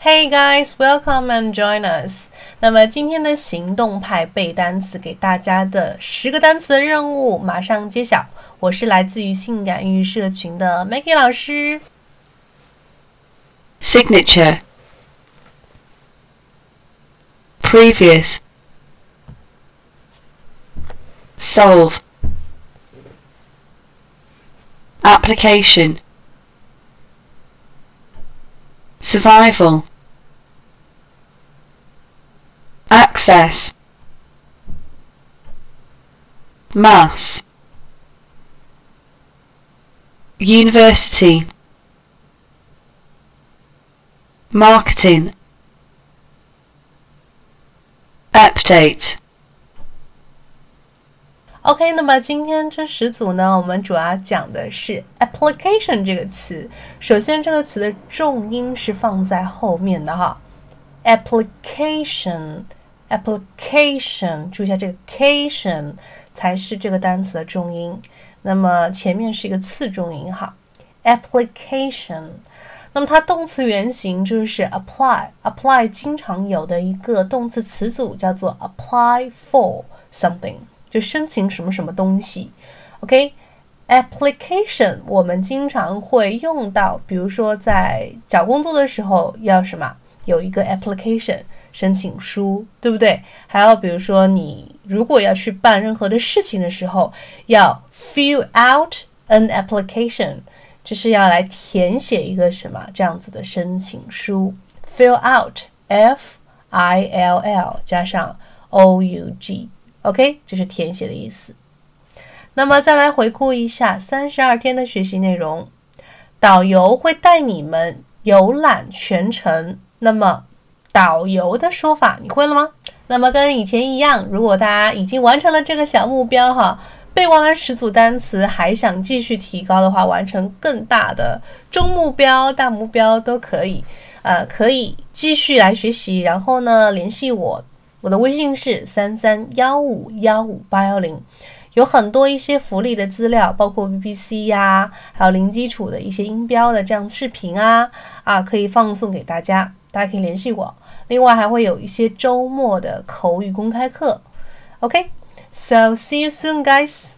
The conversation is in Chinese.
Hey guys, welcome and join us. 那么今天的行动派背单词给大家的十个单词的任务马上揭晓。我是来自于性感育社群的 Maggie 老师。Signature Previous Solve Application Survival Access Mass University Marketing Update OK，那么今天这十组呢，我们主要讲的是 application 这个词。首先，这个词的重音是放在后面的哈 application，注意一下这个 cation 才是这个单词的重音。那么前面是一个次重音哈，application。那么它动词原形就是 apply，apply 经常有的一个动词词组叫做 apply for something。就申请什么什么东西，OK？Application 我们经常会用到，比如说在找工作的时候要什么？有一个 application 申请书，对不对？还有比如说你如果要去办任何的事情的时候，要 fill out an application，就是要来填写一个什么这样子的申请书？Fill out，F I L L 加上 O U G。OK，这是填写的意思。那么再来回顾一下三十二天的学习内容，导游会带你们游览全程。那么导游的说法你会了吗？那么跟以前一样，如果大家已经完成了这个小目标哈，背完了十组单词，还想继续提高的话，完成更大的中目标、大目标都可以，呃，可以继续来学习，然后呢联系我。我的微信是三三幺五幺五八幺零，有很多一些福利的资料，包括 VPC 呀，还有零基础的一些音标的这样视频啊啊，可以放送给大家，大家可以联系我。另外还会有一些周末的口语公开课。OK，so see you soon, guys.